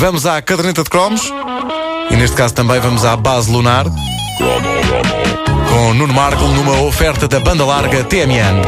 Vamos à caderneta de cromos. E neste caso também vamos à base lunar. Com Nuno Marco numa oferta da banda larga TMN.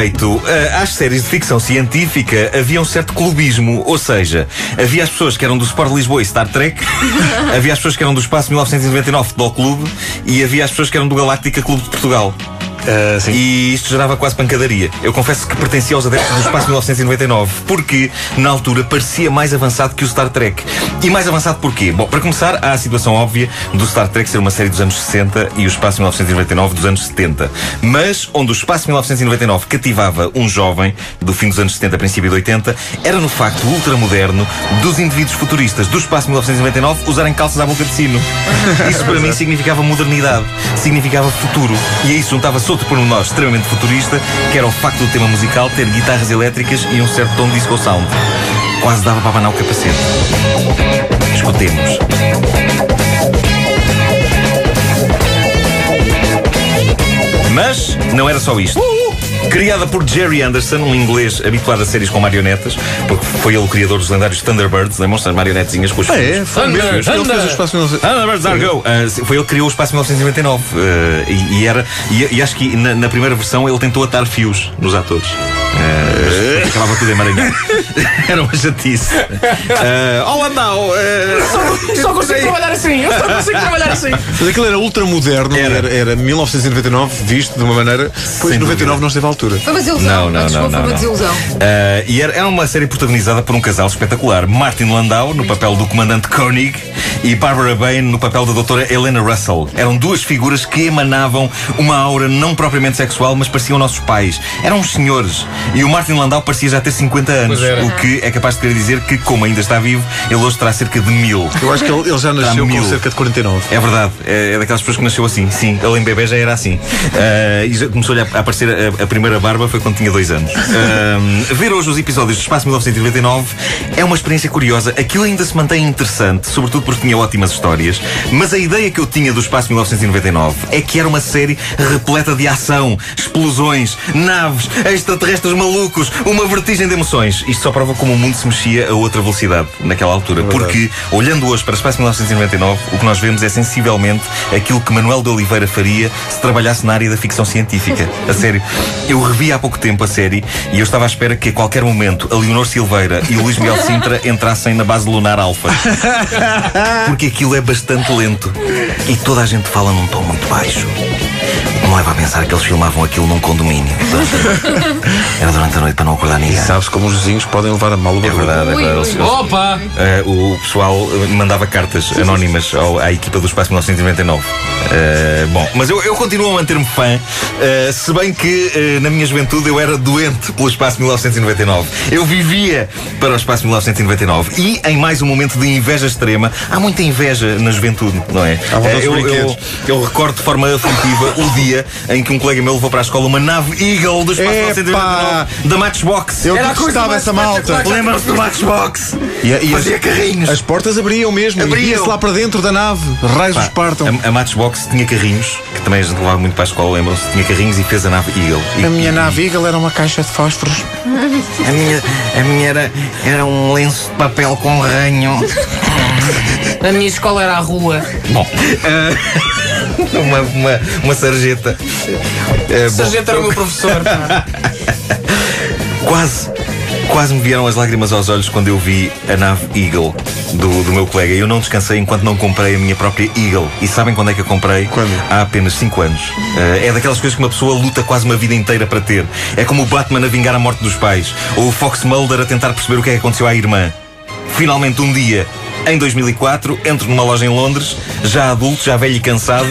Respeito eh, às séries de ficção científica, havia um certo clubismo. Ou seja, havia as pessoas que eram do Sport Lisboa e Star Trek, havia as pessoas que eram do Espaço 1999 Futebol Clube e havia as pessoas que eram do Galáctica Clube de Portugal. E isto gerava quase pancadaria. Eu confesso que pertencia aos adeptos do Espaço 1999, porque na altura parecia mais avançado que o Star Trek. E mais avançado porquê? Bom, para começar, há a situação óbvia do Star Trek ser uma série dos anos 60 e o Espaço 1999 dos anos 70. Mas onde o Espaço 1999 cativava um jovem do fim dos anos 70, princípio de 80, era no facto ultramoderno dos indivíduos futuristas do Espaço 1999 usarem calças à boca de sino. Isso para mim significava modernidade, significava futuro. E a isso juntava-se outro pormenor extremamente futurista, que era o facto do tema musical ter guitarras elétricas e um certo tom de disco sound. Quase dava para abanar o capacete. Escutemos. Mas não era só isto. Criada por Jerry Anderson, um inglês habituado a séries com marionetas, porque foi ele o criador dos lendários Thunderbirds, lembram-se das marionetezinhas com os Ah, é? fios? Foi mesmo. Ele fez o espaço 19- Thunderbirds are go! Ah, foi ele que criou o Espaço 1999 ah, e, e era, e, e acho que na, na primeira versão ele tentou atar fios nos atores. Mas acabava tudo emaranhado. era uma chatice. Uh, oh, Landau! ah, Só consigo trabalhar assim, eu só consigo trabalhar assim. Mas aquilo era ultramoderno, Era. era. Era, 1999, visto de uma maneira. Pois Sem 99 dúvida. não esteve altura. Foi uma desilusão. Não, não, não, não, foi uma não. desilusão. Uh, e era, era uma série protagonizada por um casal espetacular. Martin Landau, no papel do comandante Koenig, e Barbara Bain, no papel da doutora Helena Russell. Eram duas figuras que emanavam uma aura não propriamente sexual, mas pareciam nossos pais. Eram uns senhores. E o Martin Landau parecia já ter 50 anos, o que é capaz de querer dizer que, como ainda está vivo, ele hoje terá cerca de mil. Eu acho que ele, ele já nasceu mil. com cerca de 49. É verdade, é, é daquelas pessoas que nasceu assim, sim. Ele em bebê já era assim. Ah, e já começou-lhe a, a aparecer a, a primeira barba foi quando tinha dois anos. Ah, ver hoje os episódios do Espaço 1999 é uma experiência curiosa. Aquilo ainda se mantém interessante, sobretudo porque tinha ótimas histórias. Mas a ideia que eu tinha do Espaço 1999 é que era uma série repleta de ação, explosões, naves, extraterrestres malucos, uma vertigem de emoções. Isto só prova como o mundo se mexia a outra velocidade naquela altura. Porque, olhando hoje para o Espaço 1999, o que nós vemos é sensivelmente aquilo que Manuel de Oliveira faria se trabalhasse na área da ficção científica. A sério. Eu revi há pouco tempo a série e eu estava à espera que a qualquer momento a Leonor Silveira e o Luís Miguel Sintra entrassem na base lunar alfa. Porque aquilo é bastante lento e toda a gente fala num tom muito baixo. Leva a pensar que eles filmavam aquilo num condomínio. Era durante a noite para não acordar ninguém. Sabes como os vizinhos podem levar a mal o É barulho. é verdade. ui, ui. eles- Opa! eh, o pessoal eh, mandava cartas anónimas ao- à equipa do Espaço 1999. Eh, bom, mas eu, eu continuo a manter-me fã, eh, se bem que na minha juventude eu era doente pelo Espaço 1999. Eu vivia para o Espaço 1999 e em mais um momento de inveja extrema, há muita inveja na juventude, não é? Há vontade de eu, eu, eu recordo de forma aflitiva o dia em que um colega meu levou para a escola uma nave Eagle do Espaço Epá! 1999 da Matchbox. Eu Era gostava mais essa malta. Lembram-se do Matchbox? E, a- e Fazia as, carrinhos. as portas abriam mesmo. Abriam. E ia-se lá para dentro da nave. Raios Pá, espartam. A, a Matchbox tinha carrinhos, que também a gente levava muito para a escola, lembram-se? Tinha carrinhos e fez a nave Eagle. E- A minha e- nave Eagle era uma caixa de fósforos. A minha, a minha era, era um lenço de papel com ranho. A minha escola era a rua. Bom, ah, uma, uma, uma sarjeta. Bom, Sargento era o meu professor. Quase, quase me vieram as lágrimas aos olhos quando eu vi a nave Eagle do, do meu colega. Eu não descansei enquanto não comprei a minha própria Eagle. E sabem quando é que a comprei? Quando? Há apenas 5 anos. Eh, é daquelas coisas que uma pessoa luta quase uma vida inteira para ter. É como o Batman a vingar a morte dos pais. Ou o Fox Mulder a tentar perceber o que é que aconteceu à irmã. Finalmente, um dia. Em 2004, entro numa loja em Londres, já adulto, já velho e cansado,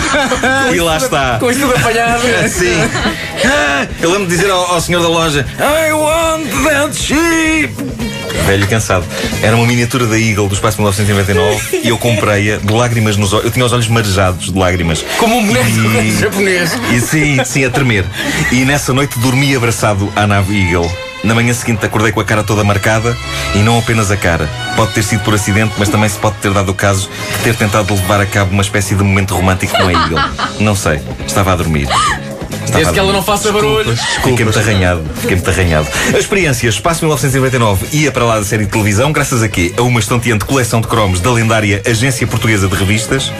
e lá está. Com isto tudo apanhado. Sim. Ah, eu lembro de dizer ao, ao senhor da loja: I want that sheep! velho e cansado. Era uma miniatura da Eagle do espaço 1999 e eu comprei-a de lágrimas nos olhos. Eu tinha os olhos marejados de lágrimas. Como um boneco E- japonês. E sim, sim, a tremer. E nessa noite dormi abraçado à nave Eagle. Na manhã seguinte acordei com a cara toda marcada e não apenas a cara. Pode ter sido por acidente, mas também se pode ter dado o caso de ter tentado levar a cabo uma espécie de momento romântico com a Eagle. Não sei, estava a dormir. Estava Desde que ela não faça barulho. Fiquei muito arranhado, fiquei muito arranhado. A experiência Espaço 1999 ia para lá da série de televisão, graças a quê? A uma estonteante coleção de cromos da lendária Agência Portuguesa de Revistas,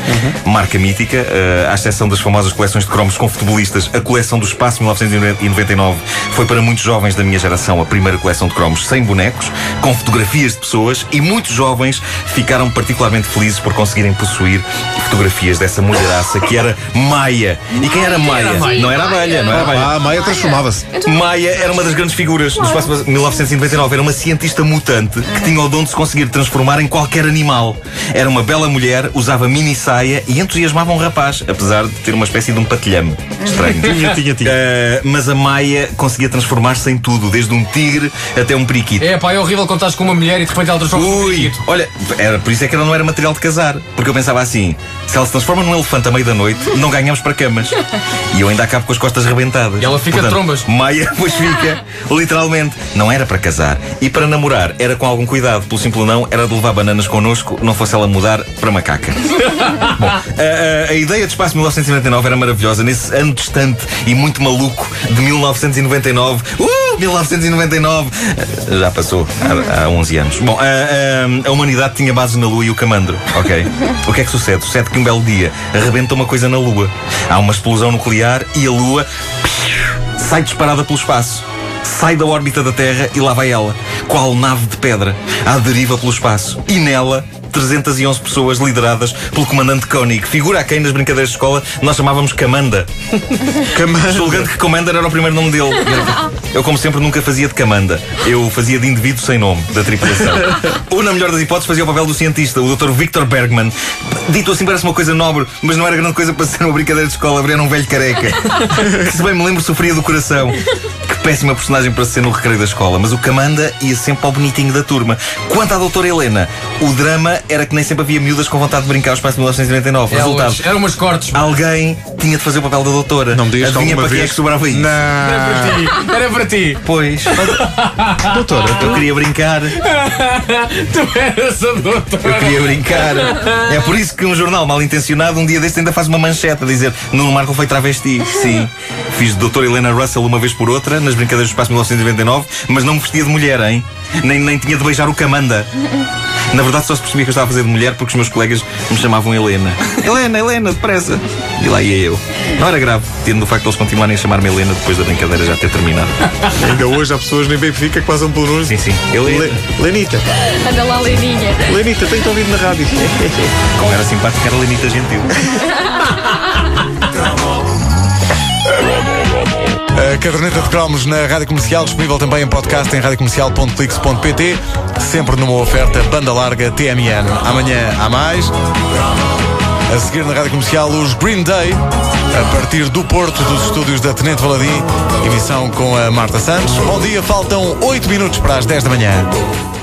marca mítica, eh, à exceção das famosas coleções de cromos com futebolistas, a coleção do Espaço 1999 foi para muitos jovens da minha geração a primeira coleção de cromos sem bonecos, com fotografias de pessoas e muitos jovens ficaram particularmente felizes por conseguirem possuir fotografias dessa mulheraça que era Maia. E quem era Maia? Maia? Não era não abelha. Ah, a Maia transformava-se. Maia era uma das grandes figuras do espaço 1999. Era uma cientista mutante que tinha o dom de se conseguir transformar em qualquer animal. Era uma bela mulher, usava mini saia e entusiasmava um rapaz, apesar de ter uma espécie de um patilhame. Estranho. Tinha, tinha, tinha. Eh, mas a Maia conseguia transformar-se em tudo, desde um tigre até um periquito. É pá, é horrível quando estás com uma mulher e de repente ela transforma-se num Ui, periquito. olha, era por isso é que ela não era material de casar. Porque eu pensava assim: se ela se transforma num elefante à meia da noite, não ganhamos para camas. E eu ainda acabo com as costas rebentadas. E ela fica de Portanto, trombas. Maia, pois fica, literalmente. Não era para casar. E para namorar, era com algum cuidado. Pelo simples não, era de levar bananas connosco, não fosse ela mudar para macaca. Bom, a, a- a ideia de Espaço 1999 era maravilhosa. Nesse ano distante e muito maluco de 1999. Uh, 1999! Uh, Já passou há, há 11 anos. Bom, a, a- a humanidade tinha base na Lua e o camandro, ok? O que é que sucede? Sucede que um belo dia arrebenta uma coisa na Lua. Há uma explosão nuclear e a Lua sai disparada pelo espaço. Sai da órbita da Terra e lá vai ela, qual nave de pedra, à deriva pelo espaço. E nela, 311 pessoas lideradas pelo comandante Koenig, figura a quem nas brincadeiras de escola nós chamávamos Camanda. Julgando que Commander era o primeiro nome dele. Eu, como sempre, nunca fazia de Camanda. Eu fazia de indivíduo sem nome, da tripulação. Ou, na melhor das hipóteses, fazia o papel do cientista, o Dr. Victor Bergman. Dito assim, parece uma coisa nobre, mas não era grande coisa para ser uma brincadeira de escola. Era um velho careca. Que, se bem me lembro, sofria do coração. Que péssima personagem para ser no recreio da escola. Mas o Camanda ia sempre ao bonitinho da turma. Quanto à doutora Helena, o drama era que nem sempre havia miúdas com vontade de brincar ao espaço de 1999. Resultado. Elas eram umas cortes. Alguém tinha de fazer o papel da doutora. Não me digas que Adivinha para quem é vez- que sobrava isso? Era para Não. ti. Era para ti. Pois, Doutora, eu queria brincar, Tu eras a eu doutora. queria brincar. É por isso que um jornal mal intencionado um dia deste ainda faz uma manchete a dizer Nuno Marco foi travesti. Sim, fiz de doutora Helena Russell uma vez por outra nas brincadeiras do espaço 1999, mas não me vestia de mulher, hein? Nem, nem tinha de beijar o camanda. Na verdade só se percebia que eu estava a fazer de mulher porque os meus colegas me chamavam Helena. Helena, Helena, depressa. E lá ia eu. Não era grave, tendo o facto de eles continuarem a chamar-me Helena depois da brincadeira já ter terminado. ainda hoje há pessoas nem bem fica que passam pelo número. Sim, sim. Helena. Le- Lenita, Anda lá, Leninha. Lenita, tenho-te ouvido na rádio. Como era simpática, era Lenita Gentil. A caderneta de cromos na Rádio Comercial, disponível também em podcast em radiocomercial.clix.pt, sempre numa oferta banda larga TMN. Amanhã há mais. A seguir na Rádio Comercial, os Green Day, a partir do Porto, dos estúdios da Tenente Valadim, emissão com a Marta Santos. Bom dia, faltam 8 minutos para as 10 da manhã.